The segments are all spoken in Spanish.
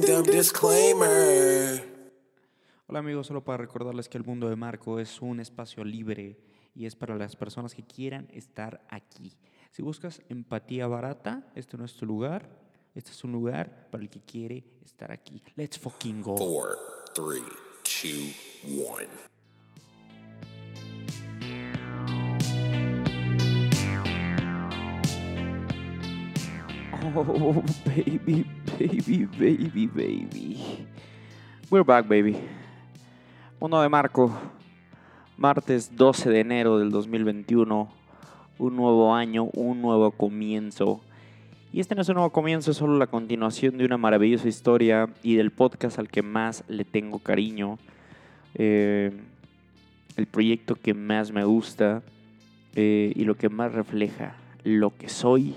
disclaimer. Hola amigos, solo para recordarles que el mundo de Marco es un espacio libre y es para las personas que quieran estar aquí. Si buscas empatía barata, este no es tu lugar. Este es un lugar para el que quiere estar aquí. Let's fucking go. Four, three, two, one. Oh, baby, baby, baby, baby. We're back, baby. Mundo de Marco. Martes 12 de enero del 2021. Un nuevo año, un nuevo comienzo. Y este no es un nuevo comienzo, es solo la continuación de una maravillosa historia y del podcast al que más le tengo cariño. Eh, el proyecto que más me gusta eh, y lo que más refleja lo que soy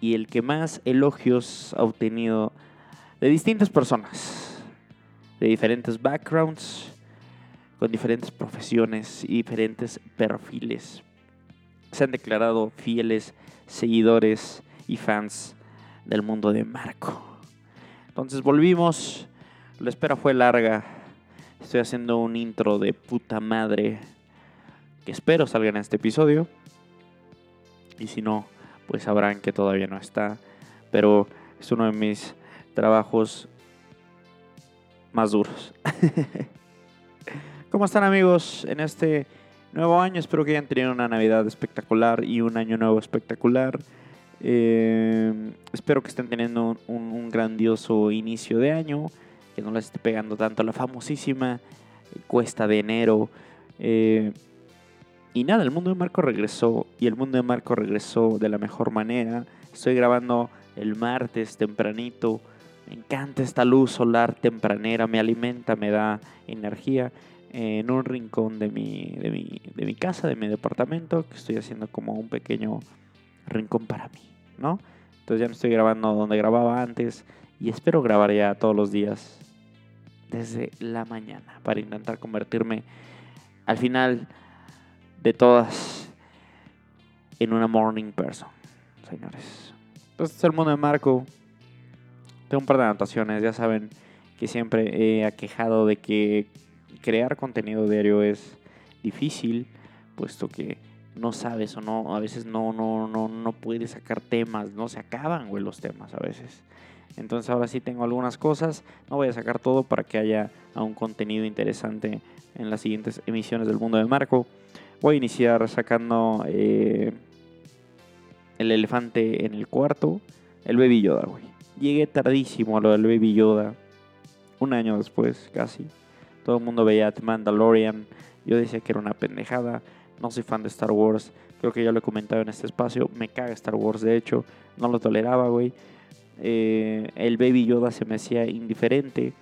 y el que más elogios ha obtenido de distintas personas, de diferentes backgrounds, con diferentes profesiones y diferentes perfiles. Se han declarado fieles seguidores y fans del mundo de Marco. Entonces volvimos, la espera fue larga, estoy haciendo un intro de puta madre que espero salga en este episodio. Y si no, pues sabrán que todavía no está. Pero es uno de mis trabajos más duros. ¿Cómo están amigos en este nuevo año? Espero que hayan tenido una Navidad espectacular y un año nuevo espectacular. Eh, espero que estén teniendo un, un, grandioso inicio de año, que no les esté pegando tanto la famosísima cuesta de enero. Eh, y nada, el mundo de Marco regresó y el mundo de Marco regresó de la mejor manera. Estoy grabando el martes tempranito. Me encanta esta luz solar tempranera, me alimenta, me da energía. En un rincón de mi, de mi, de mi casa, de mi departamento, que estoy haciendo como un pequeño rincón para mí, ¿no? Entonces ya no estoy grabando donde grababa antes y espero grabar ya todos los días desde la mañana para intentar convertirme al final de todas en una morning person, señores. Entonces, este es el mundo de Marco. Tengo un par de anotaciones, ya saben que siempre he aquejado de que crear contenido diario es difícil, puesto que no sabes o no, a veces no, no, no, no puedes sacar temas, no se acaban, güey, los temas a veces. Entonces ahora sí tengo algunas cosas, no voy a sacar todo para que haya un contenido interesante en las siguientes emisiones del mundo de Marco. Voy a iniciar sacando eh, el elefante en el cuarto, el Baby Yoda, güey. Llegué tardísimo a lo del Baby Yoda, un año después casi. Todo el mundo veía The Mandalorian, yo decía que era una pendejada. No soy fan de Star Wars, creo que ya lo he comentado en este espacio. Me caga Star Wars, de hecho, no lo toleraba, güey. Eh, el Baby Yoda se me hacía indiferente.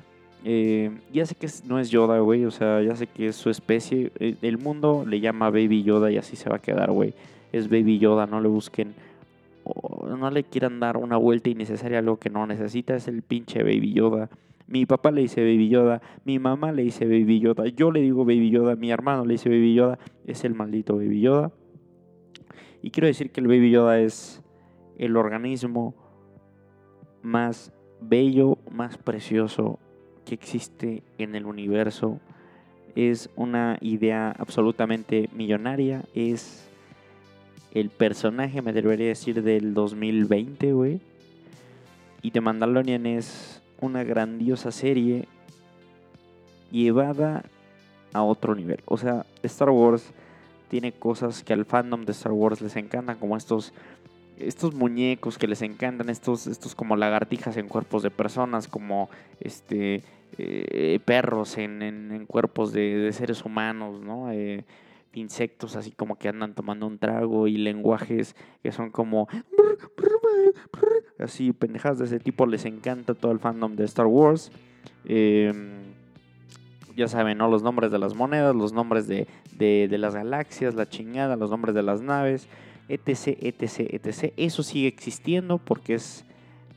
Eh, ya sé que no es Yoda, güey. O sea, ya sé que es su especie. Eh, el mundo le llama Baby Yoda y así se va a quedar, güey. Es Baby Yoda, no le busquen. no le quieran dar una vuelta innecesaria a algo que no necesita. Es el pinche Baby Yoda. Mi papá le dice Baby Yoda. Mi mamá le dice Baby Yoda. Yo le digo Baby Yoda. Mi hermano le dice Baby Yoda. Es el maldito Baby Yoda. Y quiero decir que el Baby Yoda es el organismo más bello, más precioso que existe en el universo. Es una idea absolutamente millonaria. Es el personaje, me debería decir, del 2020, güey. Y The Mandalorian es una grandiosa serie llevada a otro nivel. O sea, Star Wars tiene cosas que al fandom de Star Wars les encantan, como estos estos muñecos que les encantan, estos, estos como lagartijas en cuerpos de personas, como este eh, perros en, en, cuerpos de, seres humanos, ¿no? Eh, insectos así como que andan tomando un trago y lenguajes que son como así pendejadas de ese tipo. Les encanta todo el fandom de Star Wars. Em, ya saben no los nombres de las monedas los nombres de, de, de las galaxias la chingada los nombres de las naves etc etc etc. Eso sigue existiendo porque es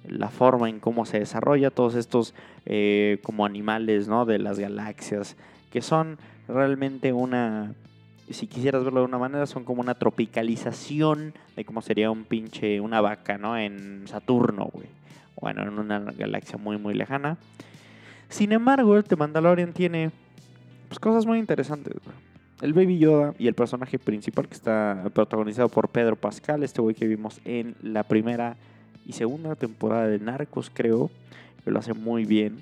la forma en cómo se desarrolla todos estos eh, como animales ¿no? de las galaxias, que son realmente una, si quisieras verlo de una manera, son como una tropicalización de cómo sería un pinche, una vaca, ¿no? En Saturno, güey. Bueno, en una galaxia muy, muy lejana. Sin embargo, el The Mandalorian tiene pues, cosas muy interesantes. El Baby Yoda y el personaje principal que está protagonizado por Pedro Pascal, este güey que vimos en la primera y segunda temporada de Narcos, creo, que lo hace muy bien.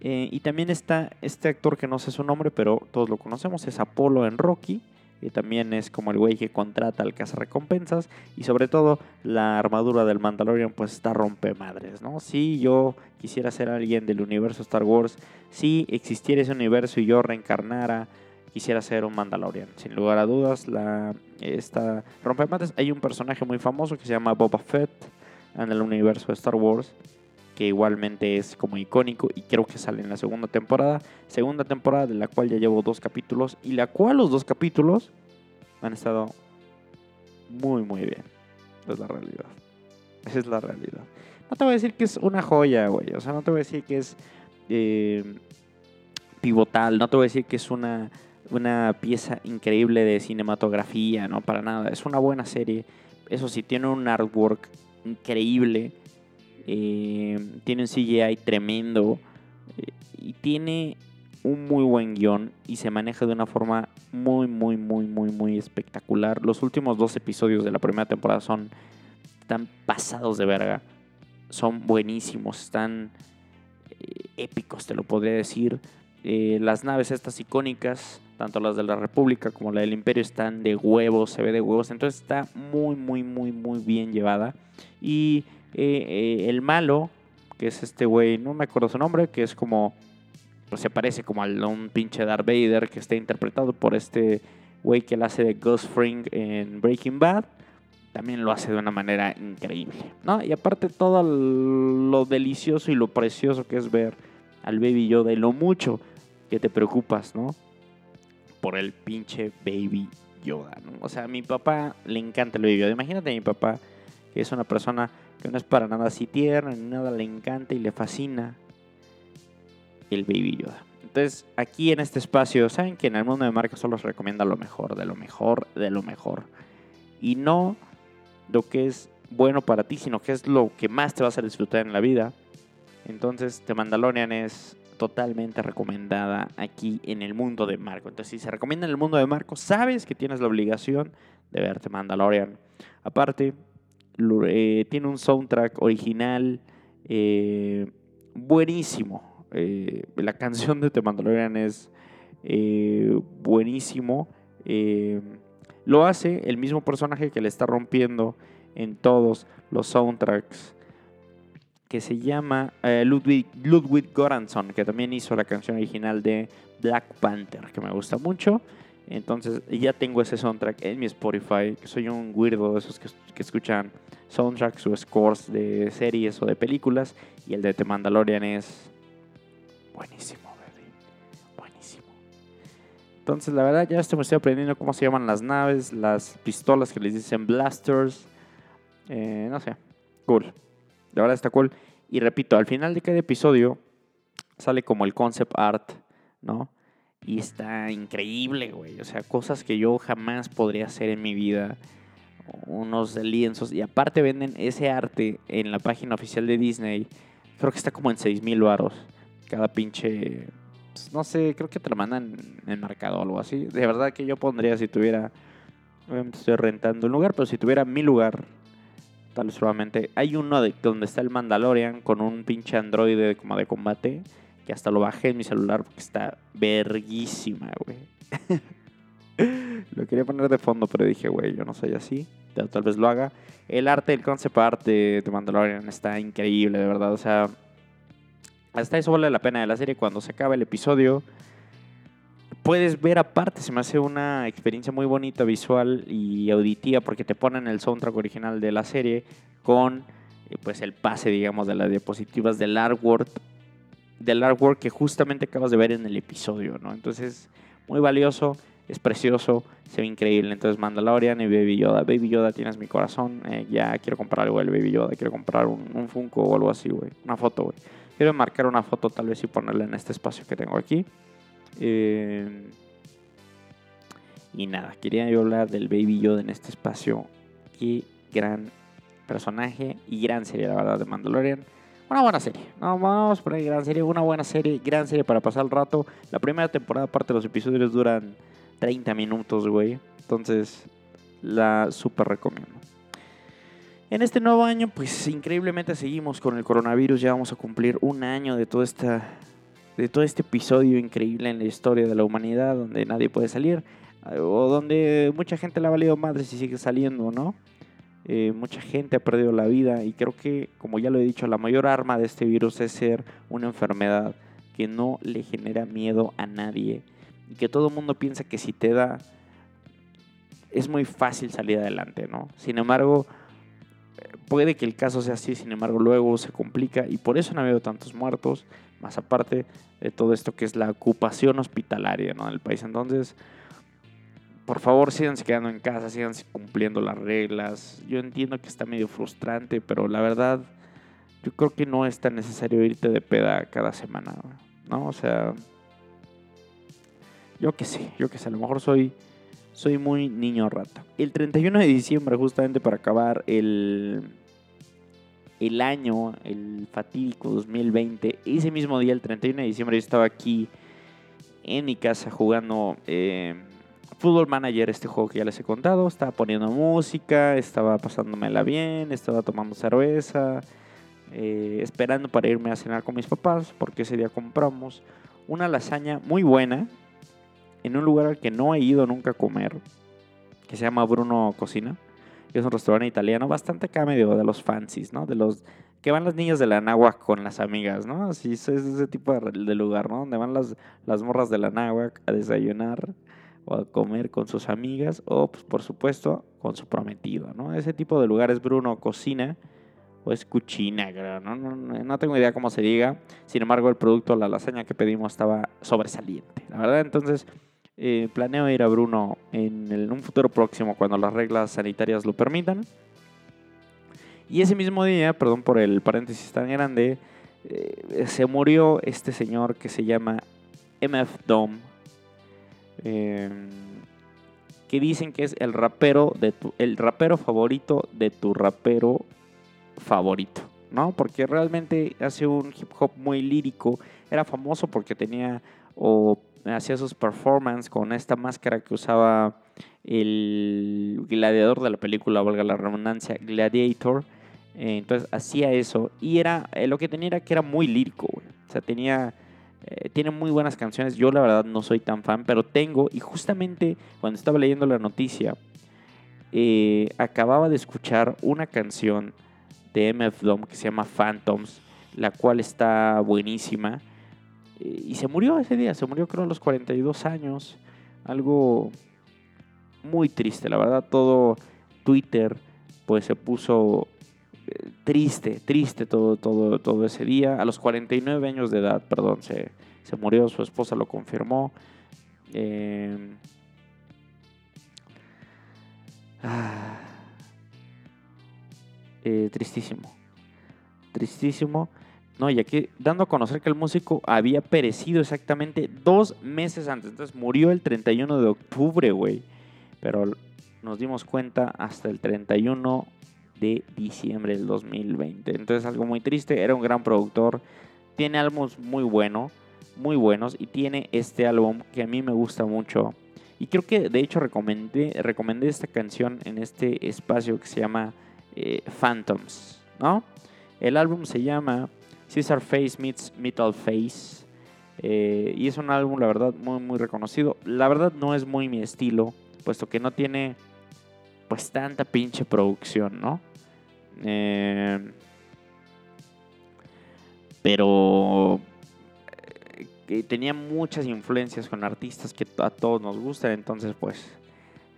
Eh, y también está este actor que no sé su nombre, pero todos lo conocemos, es Apolo en Rocky. Que también es como el güey que contrata al recompensas. Y sobre todo, la armadura del Mandalorian, pues está rompe madres, ¿no? Si yo quisiera ser alguien del universo Star Wars, si existiera ese universo y yo reencarnara, quisiera ser un Mandalorian. Sin lugar a dudas, la, esta rompe madres. Hay un personaje muy famoso que se llama Boba Fett en el universo de Star Wars que igualmente es como icónico y creo que sale en la segunda temporada. Segunda temporada de la cual ya llevo dos capítulos y la cual los dos capítulos han estado muy muy bien. Es la realidad. Esa es la realidad. No te voy a decir que es una joya, güey. O sea, no te voy a decir que es eh, pivotal. No te voy a decir que es una, una pieza increíble de cinematografía, no para nada. Es una buena serie. Eso sí, tiene un artwork increíble eh, tiene un CGI tremendo eh, y tiene un muy buen guion y se maneja de una forma muy, muy, muy, muy, muy espectacular. Los últimos dos episodios de la primera temporada son están pasados de verga. Son buenísimos, están eh, épicos, te lo podría decir. las naves estas icónicas, tanto las de la República como la del Imperio, están de huevos, se ve de huevos. Entonces está muy, muy, muy, muy bien llevada. Y eh, eh, el malo, que es este güey, no me acuerdo su nombre, que es como, pues se parece como a un pinche Darth Vader que está interpretado por este güey que la hace de Ghost Fring en Breaking Bad. También lo hace de una manera increíble, ¿no? Y aparte todo lo delicioso y lo precioso que es ver al Baby Yoda y lo mucho que te preocupas, ¿no? Por el pinche Baby Yoda. O sea, a mi papá le encanta el Baby Yoda. Imagínate a mi papá, que es una persona que no es para nada así tierna, ni nada le encanta y le fascina el Baby Yoda. Entonces, aquí en este espacio, saben que en el mundo de marca solo os recomienda lo mejor, de lo mejor, de lo mejor. Y no lo que es bueno para ti, sino que es lo que más te vas a disfrutar en la vida. Entonces, The Mandalorian es totalmente recomendada aquí en el mundo de Marco. Entonces, si se recomienda en el mundo de Marco, sabes que tienes la obligación de verte Mandalorian. Aparte, eh, tiene un soundtrack original eh, buenísimo. Eh, la canción de The Mandalorian es buenísimo. lo hace el mismo personaje que le está rompiendo en todos los soundtracks que se llama Ludwig, Ludwig Göransson, que también hizo la canción original de Black Panther, que me gusta mucho. Entonces ya tengo ese soundtrack en mi Spotify, soy un weirdo de esos que, escuchan soundtracks o scores de series o de películas. Y el de The Mandalorian es buenísimo, baby. Buenísimo. Entonces la verdad ya estoy aprendiendo cómo se llaman las naves, las pistolas que les dicen blasters. Eh, no sé, cool. La verdad está cool. Y repito, al final de cada episodio sale como el concept art, ¿no? Y está increíble, güey. O sea, cosas que yo jamás podría hacer en mi vida. Unos lienzos. Y aparte venden ese arte en la página oficial de Disney. Creo que está como en 6 mil baros. Cada pinche... Pues, no sé, creo que te lo mandan en marcado o algo así. De verdad que yo pondría si tuviera... Obviamente estoy rentando un lugar, pero si tuviera mi lugar, tal. Hay uno de, donde está el Mandalorian con un pinche androide como de combate que hasta lo bajé en mi celular porque está verguísima, güey. lo quería poner de fondo, pero dije, güey, yo no soy así. Tal vez lo haga. El arte, el concept art de, Mandalorian está increíble, de verdad. O sea, hasta eso vale la pena de la serie. Cuando se acaba el episodio, puedes ver aparte. Se me hace una experiencia muy bonita, visual y auditiva, porque te ponen el soundtrack original de la serie con eh, pues el pase, digamos, de las diapositivas del artwork del artwork que justamente acabas de ver en el episodio, ¿no? Entonces, muy valioso, es precioso, se ve increíble. Entonces, Mandalorian y Baby Yoda. Baby Yoda, tienes mi corazón. Eh, ya quiero comprar algo del Baby Yoda, quiero comprar un, Funko o algo así, güey. Una foto, güey. Quiero marcar una foto tal vez y ponerla en este espacio que tengo aquí. Eh, y nada, quería yo hablar del Baby Yoda en este espacio. Qué gran personaje y gran serie, la verdad, de Mandalorian. Una buena serie. No, vamos a poner gran serie, una buena serie, gran serie para pasar el rato. La primera temporada, aparte los episodios duran 30 minutos, güey. Entonces, la super recomiendo. En este nuevo año, pues increíblemente seguimos con el coronavirus. Ya vamos a cumplir un año de todo, esta, de todo este episodio increíble en la historia de la humanidad, donde nadie puede salir, o donde mucha gente le ha valido madre si sigue saliendo, ¿no? Eh, mucha gente ha perdido la vida y creo que, como ya lo he dicho, la mayor arma de este virus es ser una enfermedad que no le genera miedo a nadie y que todo el mundo piensa que si te da es muy fácil salir adelante, ¿no? Sin embargo, puede que el caso sea así, sin embargo luego se complica y por eso no ha habido tantos muertos, más aparte de todo esto que es la ocupación hospitalaria ¿no? del país. Entonces, por favor, síganse quedando en casa, síganse cumpliendo las reglas. Yo entiendo que está medio frustrante, pero la verdad, yo creo que no es tan necesario irte de peda cada semana, ¿no? O sea, yo que sé, yo que sé, a lo mejor soy soy muy niño rata. El 31 de diciembre, justamente para acabar el, el año, el fatídico 2020, ese mismo día, el 31 de diciembre, yo estaba aquí en mi casa jugando eh, Football Manager, este juego que ya les he contado. Estaba poniendo música, estaba pasándomela bien, estaba tomando cerveza, eh, esperando para irme a cenar con mis papás, porque ese día compramos una lasaña muy buena en un lugar al que no he ido nunca a comer, que se llama Bruno Cocina. Es un restaurante italiano bastante acá medio de los fancies, ¿no? De los que van las niñas de la náhuac con las amigas, ¿no? Así es ese tipo de, lugar, ¿no? Donde van las, las morras de la náhuac a desayunar o a comer con sus amigas o, pues, por supuesto, con su prometido, ¿no? Ese tipo de lugares Bruno Cocina o es cuchina, ¿no? No, no, tengo idea cómo se diga. Sin embargo, el producto, la lasaña que pedimos estaba sobresaliente. La verdad, entonces eh, planeo ir a Bruno en, un futuro próximo cuando las reglas sanitarias lo permitan. Y ese mismo día, perdón por el paréntesis tan grande, eh, se murió este señor que se llama MF Dom. Em, que dicen que es el rapero, de el rapero favorito de tu rapero favorito, ¿no? Porque realmente hace un hip hop muy lírico. Era famoso porque tenía hacía sus performances con esta máscara que usaba el gladiador de la película, valga la redundancia, Gladiator. Eh, entonces hacía eso y era eh, lo que tenía era que era muy lírico, O sea, tenía eh, tiene muy buenas canciones. Yo la verdad no soy tan fan, pero tengo y justamente cuando estaba leyendo la noticia acababa de escuchar una canción de MF Dom que se llama Phantoms, la cual está buenísima y se murió ese día, se murió creo a los 42 años. Algo muy triste, la verdad, todo Twitter pues se puso eh, triste, triste todo, todo, todo ese día. A los 49 años de edad, perdón, se, se murió, su esposa lo confirmó. Ah, eh, tristísimo, tristísimo. No, y aquí dando a conocer que el músico había perecido exactamente dos meses antes. Entonces murió el 31 de octubre, güey. Pero nos dimos cuenta hasta el 31 de diciembre del 2020. Entonces algo muy triste. Era un gran productor. Tiene álbumes muy buenos, muy buenos. Y tiene este álbum que a mí me gusta mucho. Y creo que de hecho recomendé, recomendé esta canción en este espacio que se llama eh, Phantoms, ¿no? El álbum se llama Caesar Face meets Metal Face. Eh, y es un álbum, la verdad, muy, muy reconocido. La verdad no es muy mi estilo, puesto que no tiene pues tanta pinche producción, ¿no? Eh, pero eh, tenía muchas influencias con artistas que a todos nos gustan, entonces pues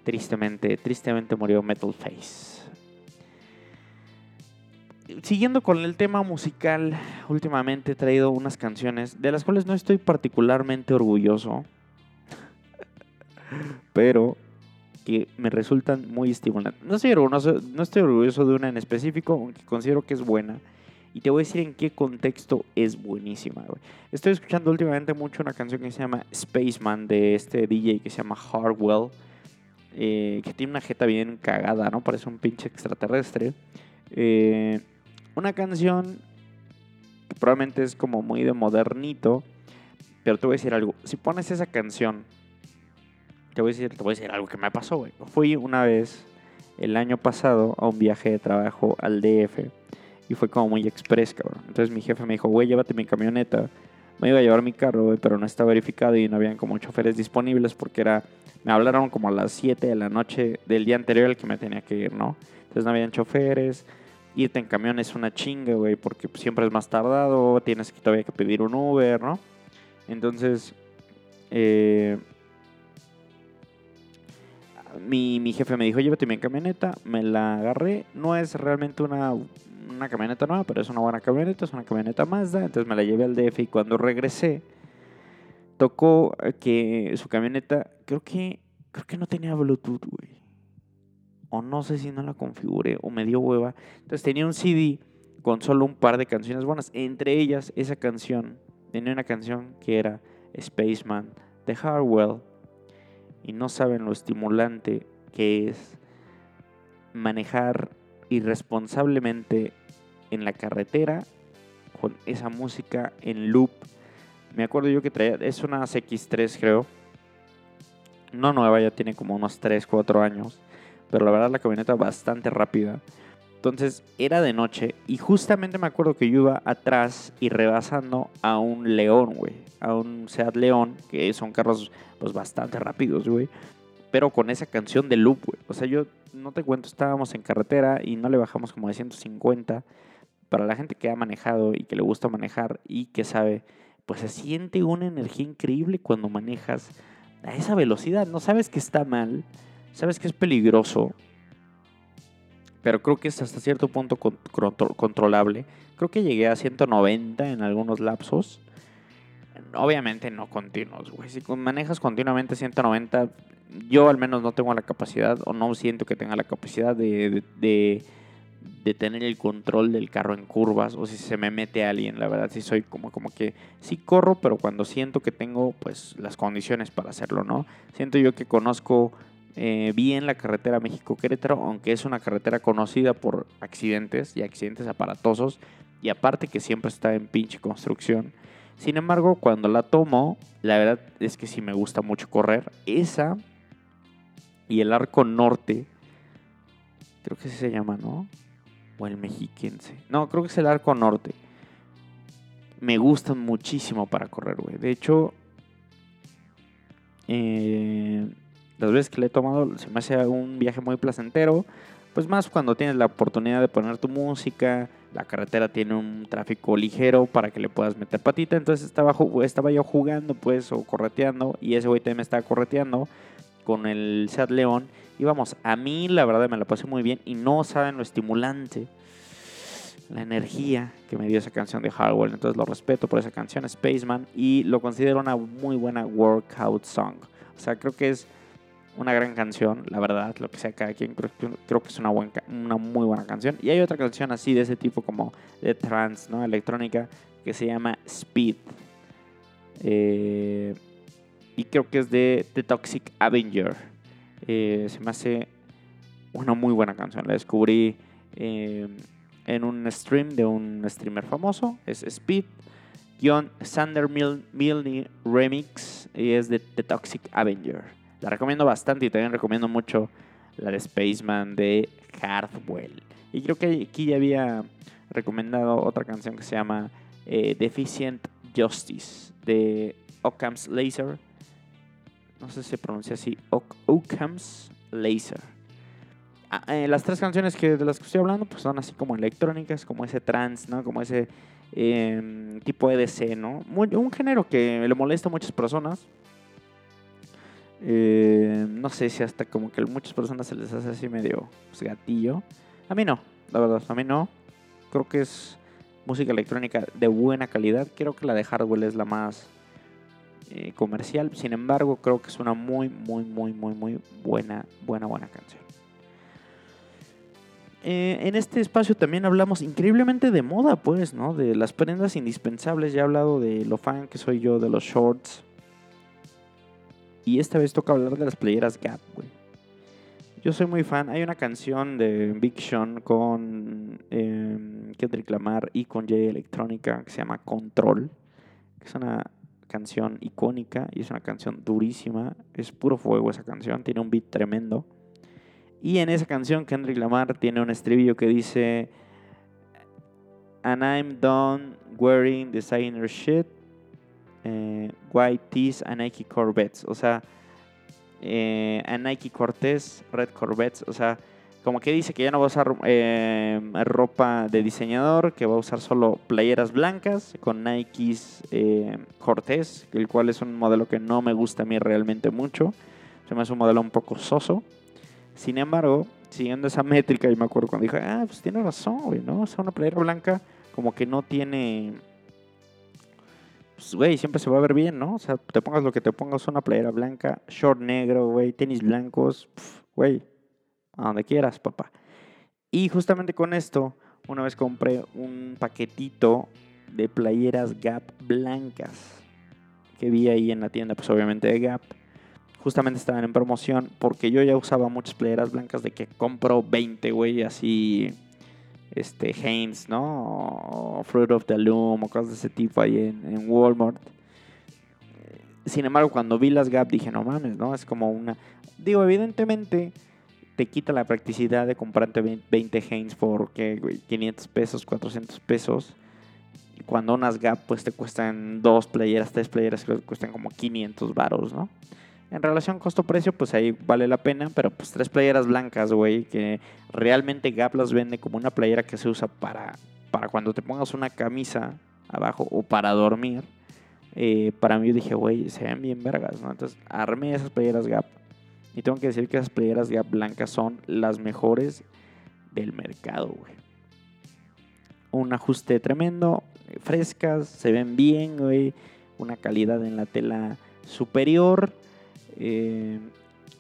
tristemente, tristemente murió Metal Face siguiendo con el tema musical, últimamente he traído unas canciones de las cuales no estoy particularmente orgulloso, pero que me resultan muy estimulantes. No estoy, orgulloso, no estoy orgulloso de una en específico, aunque considero que es buena. Y te voy a decir en qué contexto es buenísima, Estoy escuchando últimamente mucho una canción que se llama Spaceman de este DJ que se llama Hardwell. Eh, que tiene una jeta bien cagada, ¿no? Parece un pinche extraterrestre. Eh, una canción probablemente es como muy de modernito, pero te voy a decir algo. Si pones esa canción, te voy a decir, te voy a decir algo que me pasó, güey. Fui una vez el año pasado a un viaje de trabajo al DF y fue como muy express, cabrón. Entonces mi jefe me dijo, güey, llévate mi camioneta. Me iba a llevar mi carro, güey, pero no está verificado y no habían como choferes disponibles porque era... Me hablaron como a las 7 de la noche del día anterior al que me tenía que ir, ¿no? Entonces no habían choferes. Irte en camión es una chinga, güey, porque siempre es más tardado. Tienes que todavía que pedir un Uber, ¿no? Entonces, eh, mi, mi jefe me dijo, llévate mi camioneta. Me la agarré. No es realmente una, una camioneta nueva, pero es una buena camioneta. Es una camioneta Mazda. Entonces me la llevé al DF y cuando regresé, tocó que su camioneta, creo que, creo que no tenía Bluetooth, güey. O no sé si no la configuré o me dio hueva. Entonces tenía un CD con solo un par de canciones buenas. Entre ellas, esa canción. Tenía una canción que era Spaceman de Harwell. Y no saben lo estimulante que es manejar irresponsablemente en la carretera con esa música en loop. Me acuerdo yo que traía, es una CX3 creo. No nueva, ya tiene como unos 3, 4 años. Pero la verdad la camioneta bastante rápida. Entonces era de noche y justamente me acuerdo que yo iba atrás y rebasando a un León, güey. A un Seat León, que son carros pues bastante rápidos, güey. Pero con esa canción de loop, güey. O sea, yo no te cuento, estábamos en carretera y no le bajamos como de 150. Para la gente que ha manejado y que le gusta manejar y que sabe, pues se siente una energía increíble cuando manejas a esa velocidad. No sabes que está mal, sabes que es peligroso, pero creo que es hasta cierto punto controlable. Creo que llegué a 190 en algunos lapsos. Obviamente no continuos, güey. Si manejas continuamente 190, yo al menos no tengo la capacidad o no siento que tenga la capacidad de, de, de, tener el control del carro en curvas o si se me mete alguien. La verdad, sí soy como, como que sí corro, pero cuando siento que tengo pues las condiciones para hacerlo, ¿no? Siento yo que conozco eh, bien la carretera México-Querétaro, aunque es una carretera conocida por accidentes y accidentes aparatosos y aparte que siempre está en pinche construcción. Sin embargo, cuando la tomo, la verdad es que sí me gusta mucho correr. Esa y el arco norte, creo que así se llama, ¿no? O el mexiquense. No, creo que es el arco norte. Me gustan muchísimo para correr, güey. De hecho, eh, las veces que le he tomado se me hace un viaje muy placentero. Pues más cuando tienes la oportunidad de poner tu música, la carretera tiene un tráfico ligero para que le puedas meter patita. Entonces estaba, yo jugando pues o correteando y ese güey también me estaba correteando con el Seat León. Y vamos, a mí la verdad me la pasé muy bien y no saben lo estimulante, la energía que me dio esa canción de Hardwell. Entonces lo respeto por esa canción, Spaceman, y lo considero una muy buena workout song. O sea, creo que es una gran canción, la verdad, lo que sea cada quien, creo, que es una, buena, una muy buena canción. Y hay otra canción así de ese tipo como de trance, ¿no? Electrónica, que se llama Speed. Eh, y creo que es de The Toxic Avenger. Eh, se me hace una muy buena canción. La descubrí eh, en un stream de un streamer famoso. Es Speed. Sander Milne Remix y es de The Toxic Avenger. La recomiendo bastante y también recomiendo mucho la de Spaceman de Hardwell. Y creo que aquí ya había recomendado otra canción que se llama eh, Deficient Justice de Occam's Laser. No sé si se pronuncia así. Occam's Laser. Ah, eh, las tres canciones que, de las que estoy hablando pues son así como electrónicas, como ese trance, ¿no? Como ese em, tipo EDC, ¿no? un género que le molesta a muchas personas. Eh, no sé si hasta como que a muchas personas se les hace así medio pues, gatillo. A mí no, la verdad, a mí no. Creo que es música electrónica de buena calidad. Creo que la de Hardwell es la más eh, comercial. Sin embargo, creo que es una muy, muy, muy, muy, muy buena, buena, buena canción. Eh, en este espacio también hablamos increíblemente de moda, pues, ¿no? De las prendas indispensables. Ya he hablado de lo fan que soy yo, de los shorts, y esta vez toca hablar de las playeras Gap, güey. Yo soy muy fan. Hay una canción de Big Sean con eh, Kendrick Lamar y con Jay Electrónica que se llama Control. Que es una canción icónica y es una canción durísima. Es puro fuego esa canción. Tiene un beat tremendo. Y en esa canción Kendrick Lamar tiene un estribillo que dice And I'm done wearing designer shit, eh, white tees and Nike Corvettes. O sea, eh, a Nike Cortez, Red Corvettes. O sea, como que dice que ya no va a usar eh, ropa de diseñador, que va a usar solo playeras blancas con Nikes eh, Cortez, el cual es un modelo que no me gusta a mí realmente mucho. Se me hace un modelo un poco soso. Sin embargo, siguiendo esa métrica, y me acuerdo cuando dije, ah, pues tiene razón, güey, ¿no? O sea, una playera blanca como que no tiene... Pues, güey, siempre se va a ver bien, ¿no? O sea, te pongas lo que te pongas, una playera blanca, short negro, güey, tenis blancos, güey, a donde quieras, papá. Y justamente con esto, una vez compré un paquetito de playeras Gap blancas que vi ahí en la tienda, pues obviamente de Gap justamente estaban en promoción porque yo ya usaba muchas playeras blancas de que compro 20, güey, así este Hanes, ¿no? Fruit of the Loom o cosas de ese tipo ahí en, Walmart. Sin embargo, cuando vi las Gap dije, no mames, ¿no? Es como una... Digo, evidentemente te quita la practicidad de comprarte 20 Hanes por ¿qué, güey? 500 pesos, 400 pesos. Cuando unas Gap pues te cuestan dos playeras, tres playeras que cuestan como 500 varos, ¿no? En relación costo-precio, pues ahí vale la pena, pero pues tres playeras blancas, güey, que realmente Gap las vende como una playera que se usa para, para cuando te pongas una camisa abajo o para dormir. Eh, para mí yo dije, güey, se ven bien vergas, ¿no? Entonces armé esas playeras Gap. Y tengo que decir que esas playeras Gap blancas son las mejores del mercado, güey. Un ajuste tremendo, frescas, se ven bien, güey. Una calidad en la tela superior. Eh,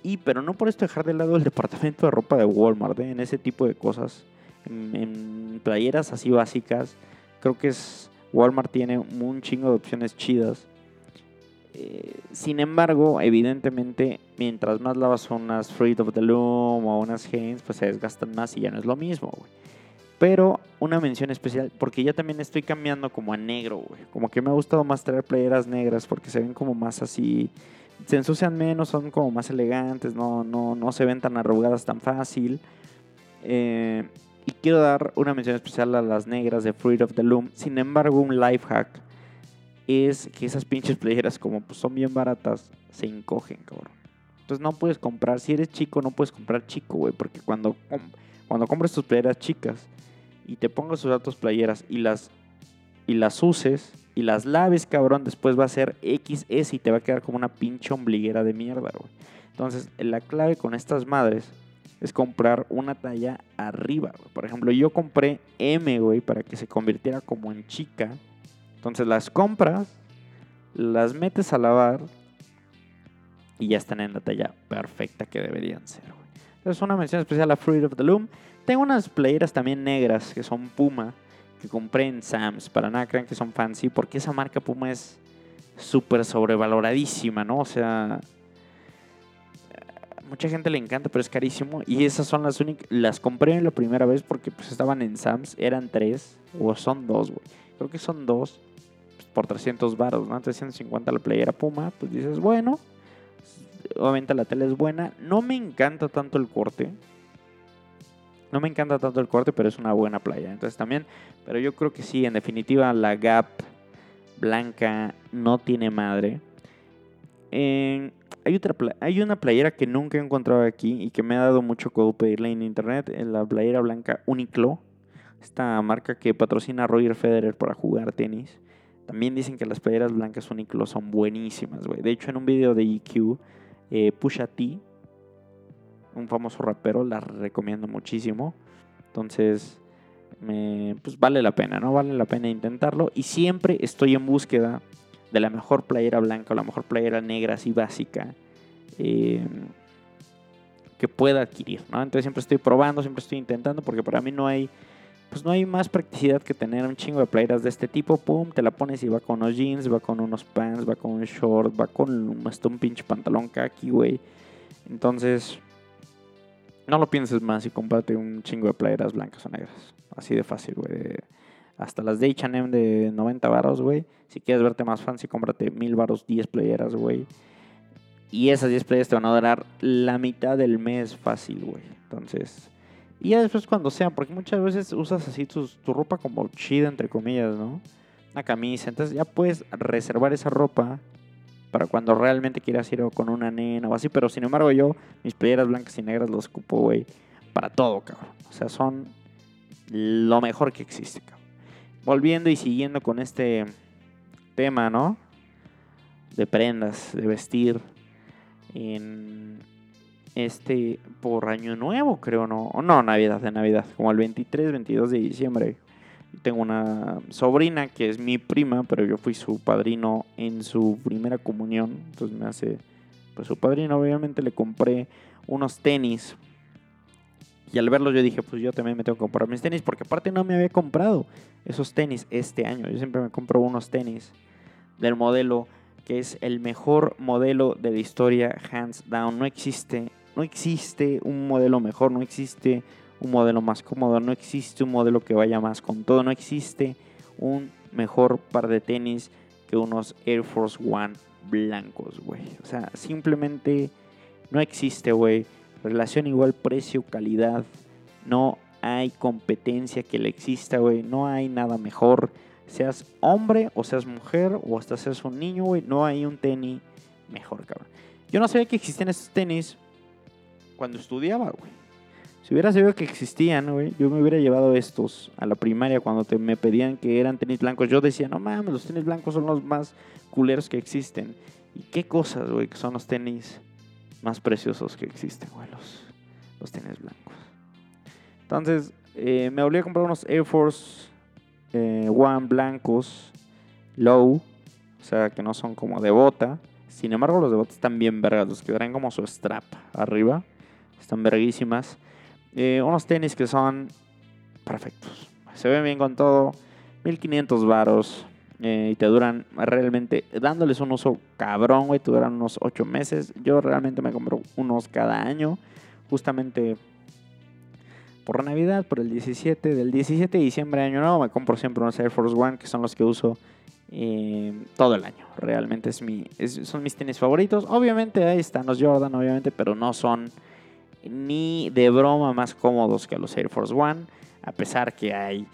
y pero no por esto dejar de lado el departamento de ropa de Walmart, ¿eh? en ese tipo de cosas, en, playeras así básicas, creo que es Walmart tiene un chingo de opciones chidas. Eh, sin embargo, evidentemente, mientras más lavas unas Fruit of the Loom o unas Hanes, pues se desgastan más y ya no es lo mismo. Pero una mención especial, porque ya también estoy cambiando como a negro. Como que me ha gustado más traer playeras negras porque se ven como más así se ensucian menos, son como más elegantes, no, no, no se ven tan arrugadas tan fácil. Eh, y quiero dar una mención especial a las negras de Fruit of the Loom. Sin embargo, un life hack es que esas pinches playeras, como pues, son bien baratas, se encogen, cabrón. Entonces no puedes comprar, si eres chico, no puedes comprar chico, güey. Porque cuando, cuando compres tus playeras chicas y te pongas tus datos playeras y las, y las uses, y las laves, cabrón, después va a ser XS y te va a quedar como una pinche ombliguera de mierda, güey. Entonces, la clave con estas madres es comprar una talla arriba. Por ejemplo, yo compré M, güey, para que se convirtiera como en chica. Entonces, las compras, las metes a lavar y ya están en la talla perfecta que deberían ser, güey. Entonces, una mención especial a Fruit of the Loom. Tengo unas playeras también negras que son Puma que compré en Sam's. Para nada crean que son fancy, porque esa marca Puma es súper sobrevaloradísima, ¿no? O sea, mucha gente le encanta, pero es carísimo. Y esas son las únicas. Las compré la primera vez porque pues estaban en Sam's. Eran tres, o son dos, güey. Creo que son dos pues, por 300 baros, ¿no? 350 la playera Puma. Pues dices, bueno. Obviamente la tela es buena. No me encanta tanto el corte. No me encanta tanto el corte, pero es una buena playa. Entonces también, pero yo creo que sí, en definitiva, la Gap blanca no tiene madre. Hay, otra hay una playera que nunca he encontrado aquí y que me ha dado mucho codo pedirla en internet. Es la playera blanca Uniqlo. Esta marca que patrocina a Roger Federer para jugar tenis. También dicen que las playeras blancas Uniqlo son buenísimas, güey. De hecho, en un video de EQ, eh, Pusha T un famoso rapero, la recomiendo muchísimo. Entonces, me, pues vale la pena, ¿no? Vale la pena intentarlo. Y siempre estoy en búsqueda de la mejor playera blanca o la mejor playera negra así básica eh, que pueda adquirir, ¿no? Entonces siempre estoy probando, siempre estoy intentando porque para mí no hay pues no hay más practicidad que tener un chingo de playeras de este tipo, pum, te la pones y va con unos jeans, va con unos pants, va con un short, va con hasta un pinche pantalón kaki, güey. Entonces, No lo pienses más y cómprate un chingo de playeras blancas o negras. Así de fácil, güey. Hasta las de H&M de 90 varos, güey. Si quieres verte más fancy, cómprate mil varos, 10 playeras, güey. Y esas 10 playeras te van a durar la mitad del mes fácil, güey. Entonces... Y ya después cuando sea, porque muchas veces usas así tus- tu ropa como chida, entre comillas, ¿no? Una camisa. Entonces ya puedes reservar esa ropa para cuando realmente quieras ir con una nena o así. Pero sin embargo yo, mis playeras blancas y negras los ocupo, güey, para todo, cabrón. O sea, son lo mejor que existe, cabrón. Volviendo y siguiendo con este tema, ¿no? De prendas, de vestir. En este, por año nuevo, creo, ¿no? O no, Navidad, de Navidad. Como el 23, 22 de diciembre. Tengo una sobrina que es mi prima, pero yo fui su padrino en su primera comunión. Entonces me hace, pues su padrino. Obviamente le compré unos tenis. Y al verlos yo dije, pues yo también me tengo que comprar mis tenis. Porque aparte no me había comprado esos tenis este año. Yo siempre me compro unos tenis del modelo que es el mejor modelo de la historia, hands down. No existe, no existe un modelo mejor, no existe un modelo más cómodo, no existe un modelo que vaya más con todo, no existe un mejor par de tenis que unos Air Force One blancos, güey. O sea, simplemente no existe, güey. Relación igual precio-calidad. No hay competencia que le exista, güey. No hay nada mejor. Seas hombre o seas mujer o hasta seas un niño, güey. No hay un tenis mejor, cabrón. Yo no sabía que existían estos tenis cuando estudiaba, güey. Si hubiera sabido que existían, yo me hubiera llevado estos a la primaria cuando me pedían que eran tenis blancos. Yo decía, no mames, los tenis blancos son los más culeros que existen. ¿Y qué cosas, güey, que son los tenis más preciosos que existen, güey, los, los tenis blancos? Entonces, eh, me volví a comprar unos Air Force eh, One blancos, low, o sea, que no son como de bota. Sin embargo, los de bota están bien vergas, los que traen como su strap arriba. Están verguísimas. Eh, unos tenis que son perfectos. Se ven bien con todo. 1500 varos. eh, y te duran realmente, dándoles un uso cabrón, güey, te duran unos 8 meses. Yo realmente me compro unos cada año. Justamente por Navidad, por el 17. Del 17 de diciembre año nuevo me compro siempre unos Air Force One, que son los que uso eh, todo el año. Realmente es mi, es- son mis tenis favoritos. Obviamente ahí están los Jordan, obviamente, pero no son ni de broma más cómodos que los Air Force One, a pesar que hay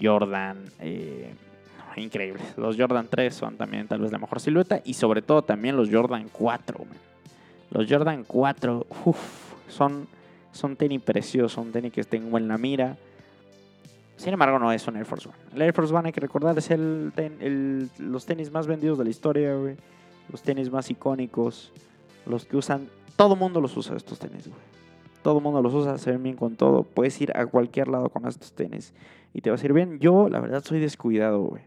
Jordan eh, increíbles. Los Jordan 3 son también tal vez la mejor silueta y sobre todo también los Jordan 4. man. Los Jordan 4 uf, son, son tenis preciosos, son tenis que tengo en la mira. Sin embargo, no es un Air Force One. El Air Force One, hay que recordar, es el, los tenis más vendidos de la historia. Los tenis más icónicos. Los que usan. Todo mundo los usa estos tenis, güey. Todo mundo los usa, se ven bien con todo. Puedes ir a cualquier lado con estos tenis y te va a ir bien. Yo, la verdad, soy descuidado, güey.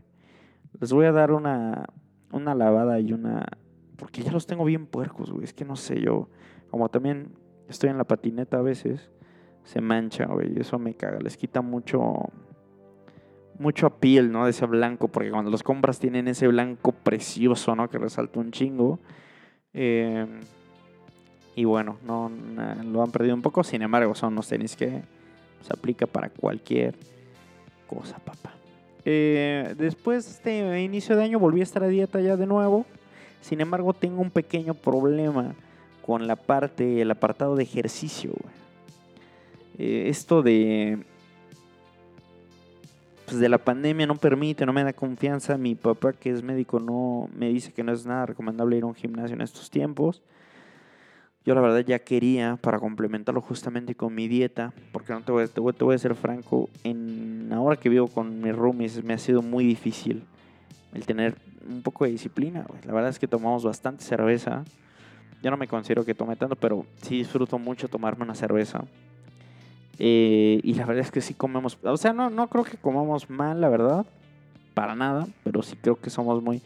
Les voy a dar una, una lavada y una. Porque ya los tengo bien puercos, güey. Es que no sé, yo. Como también estoy en la patineta a veces, se mancha, güey. y Eso me caga. Les quita mucho. Mucho piel, ¿no? De ese blanco. Porque cuando los compras tienen ese blanco precioso, ¿no? Que resalta un chingo. Eh, y bueno, no, na- lo han perdido un poco. Sin embargo, son unos tenis que se aplica para cualquier cosa, papá. Eh, después de este inicio de año volví a estar a dieta ya de nuevo. Sin embargo, tengo un pequeño problema con la parte, el apartado de ejercicio. Eh, esto de pues de la pandemia no permite, no me da confianza. Mi papá, que es médico, no me dice que no es nada recomendable ir a un gimnasio en estos tiempos. Yo la verdad ya quería para complementarlo justamente con mi dieta, porque no te voy, te voy, te voy a ser franco, en ahora que vivo con mis roomies me ha sido muy difícil el tener un poco de disciplina. güey. La verdad es que tomamos bastante cerveza. Yo no me considero que tome tanto, pero sí disfruto mucho tomarme una cerveza. Eh, y la verdad es que sí comemos, o sea, no, no creo que comamos mal, la verdad, para nada, pero sí creo que somos muy...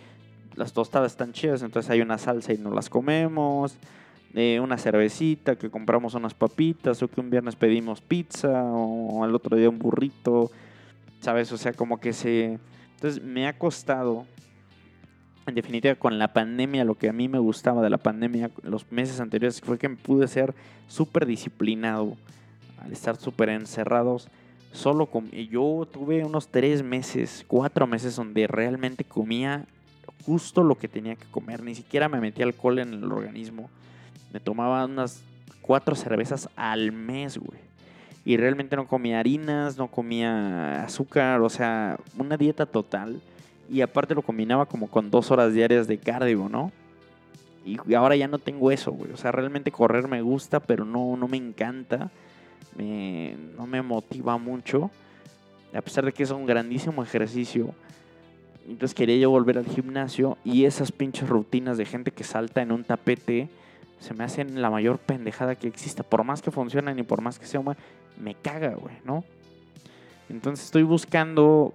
Las tostadas están chidas, entonces hay una salsa y nos las comemos eh, una cervecita, que compramos unas papitas, o que un viernes pedimos pizza, o al otro día un burrito, ¿sabes? O sea, como que se... Entonces me ha costado en definitiva, con la pandemia, lo que a mí me gustaba de la pandemia, los meses anteriores, fue que pude ser súper disciplinado al estar súper encerrados. Solo com yo tuve unos tres meses, cuatro meses donde realmente comía justo lo que tenía que comer. Ni siquiera me metía alcohol en el organismo. Me tomaba unas cuatro cervezas al mes, güey. Y realmente no comía harinas, no comía azúcar, o sea, una dieta total y aparte lo combinaba como con dos horas diarias de cardio, ¿no? Y ahora ya no tengo eso, güey. O sea, realmente correr me gusta, pero no, no me encanta. no me motiva mucho. A pesar de que es un grandísimo ejercicio. Entonces quería yo volver al gimnasio. Y esas pinches rutinas de gente que salta en un tapete se me hacen la mayor pendejada que exista. Por más que funcionen y por más que sea, me caga, güey, ¿no? Entonces estoy buscando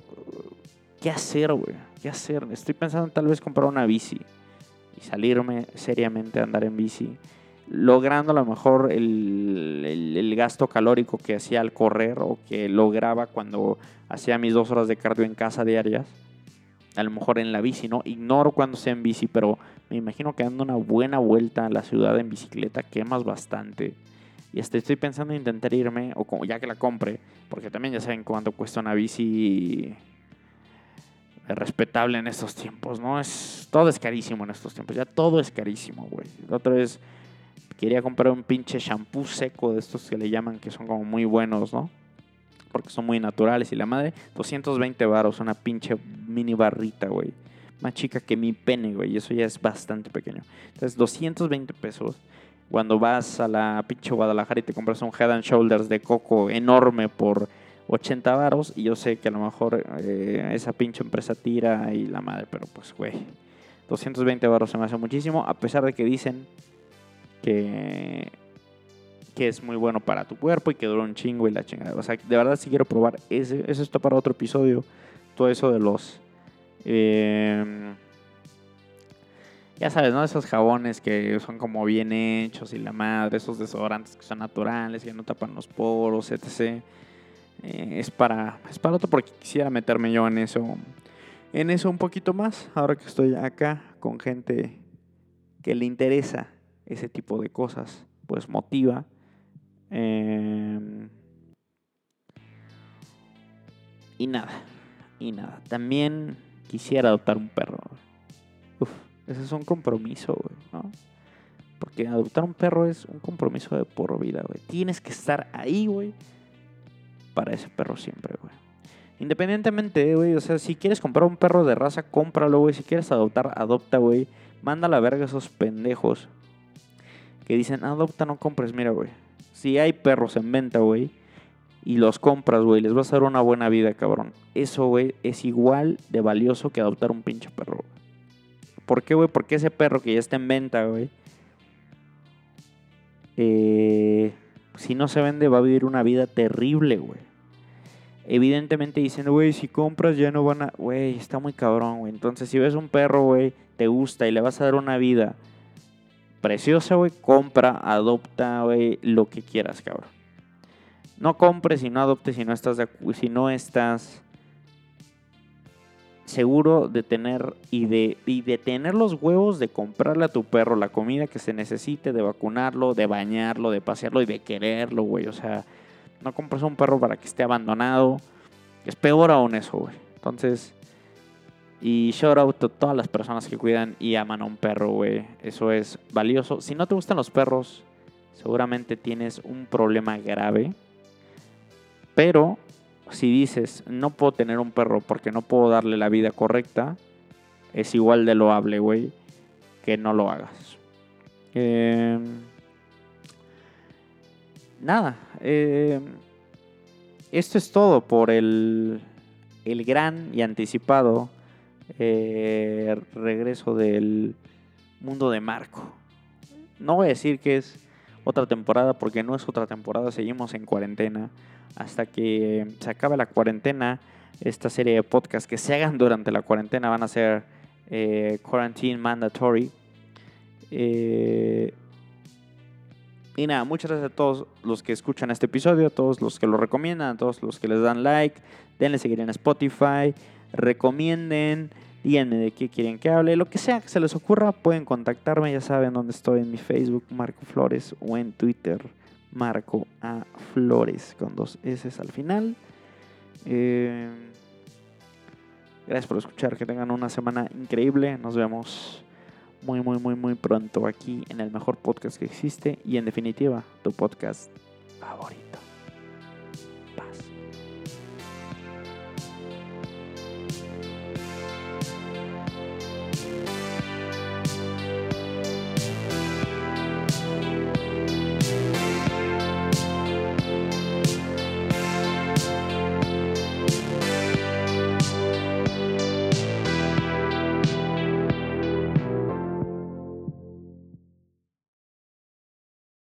¿qué hacer, güey? ¿Qué hacer? Estoy pensando en tal vez comprar una bici y salirme seriamente a andar en bici, logrando a lo mejor el, gasto calórico que hacía al correr o que lograba cuando hacía mis dos horas de cardio en casa diarias. A lo mejor en la bici, ¿no? Ignoro cuando sea en bici, pero me imagino que dando una buena vuelta a la ciudad en bicicleta quemas bastante. Y hasta estoy pensando en intentar irme, o como ya que la compre, porque también ya saben cuánto cuesta una bici respetable en estos tiempos, ¿no? Es, todo es carísimo en estos tiempos, ya todo es carísimo, güey. La otra vez quería comprar un pinche shampoo seco de estos que le llaman que son como muy buenos, ¿no? Porque son muy naturales y la madre, 220 baros, una pinche mini barrita, güey. Más chica que mi pene, güey, y eso ya es bastante pequeño. Entonces, 220 pesos. Cuando vas a la pinche Guadalajara y te compras un Head and Shoulders de coco enorme por 80 varos y yo sé que a lo mejor eh, esa pinche empresa tira y la madre, pero pues, güey, 220 varos se me hace muchísimo, a pesar de que dicen que, que es muy bueno para tu cuerpo y que dura un chingo y la chingada. O sea, de verdad sí quiero probar. Ese, eso está para otro episodio. Todo eso de los... Em, ya sabes, ¿no? Esos jabones que son como bien hechos y la madre, esos desodorantes que son naturales, que no tapan los poros, etc. Eh, es, para, es para otro porque quisiera meterme yo en eso, en eso un poquito más, ahora que estoy acá con gente que le interesa ese tipo de cosas, pues motiva. Em, y nada, y nada. También quisiera adoptar un perro. Uf, ese es un compromiso, güey, ¿no? Porque adoptar un perro es un compromiso de por vida, güey. Tienes que estar ahí, güey para ese perro siempre, güey. Independientemente, güey, o sea, si quieres comprar un perro de raza, cómpralo, güey. Si quieres adoptar, adopta, güey. Manda a la verga esos pendejos que dicen, adopta, no compres. Mira, güey, si hay perros en venta, güey, y los compras, güey, les vas a dar una buena vida, cabrón. Eso, güey, es igual de valioso que adoptar un pinche perro. ¿Por qué, güey? Porque ese perro que ya está en venta, güey, eh, si no se vende va a vivir una vida terrible, güey. Evidentemente dicen, güey, si compras ya no van a... Güey, está muy cabrón, güey. Entonces, si ves un perro, güey, te gusta y le vas a dar una vida preciosa, güey, compra, adopta, güey, lo que quieras, cabrón. No compres y no adoptes si no estás, si no estás seguro de tener y de, y de tener los huevos de comprarle a tu perro la comida que se necesite, de vacunarlo, de bañarlo, de pasearlo y de quererlo, güey. O sea, no compras un perro para que esté abandonado. Es peor aún eso, güey. Entonces, y shout out a todas las personas que cuidan y aman a un perro, güey. Eso es valioso. Si no te gustan los perros, seguramente tienes un problema grave. Pero si dices, no puedo tener un perro porque no puedo darle la vida correcta, es igual de loable, güey, que no lo hagas. Em, nada, em, esto es todo por el, el gran y anticipado eh, regreso del mundo de Marco. No voy a decir que es otra temporada porque no es otra temporada, seguimos en cuarentena hasta que se acabe la cuarentena. Esta serie de podcasts que se hagan durante la cuarentena van a ser eh, Quarantine Mandatory. Eh, y nada, muchas gracias a todos los que escuchan este episodio, a todos los que lo recomiendan, a todos los que les dan like. Denle seguir en Spotify. Recomienden Díganme de qué quieren que hable, lo que sea que se les ocurra, pueden contactarme, ya saben dónde estoy en mi Facebook, Marco Flores, o en Twitter, Marco A. Flores, con dos S al final. Eh, gracias por escuchar, que tengan una semana increíble, nos vemos muy, muy, muy, muy pronto aquí en el mejor podcast que existe y en definitiva, tu podcast favorito.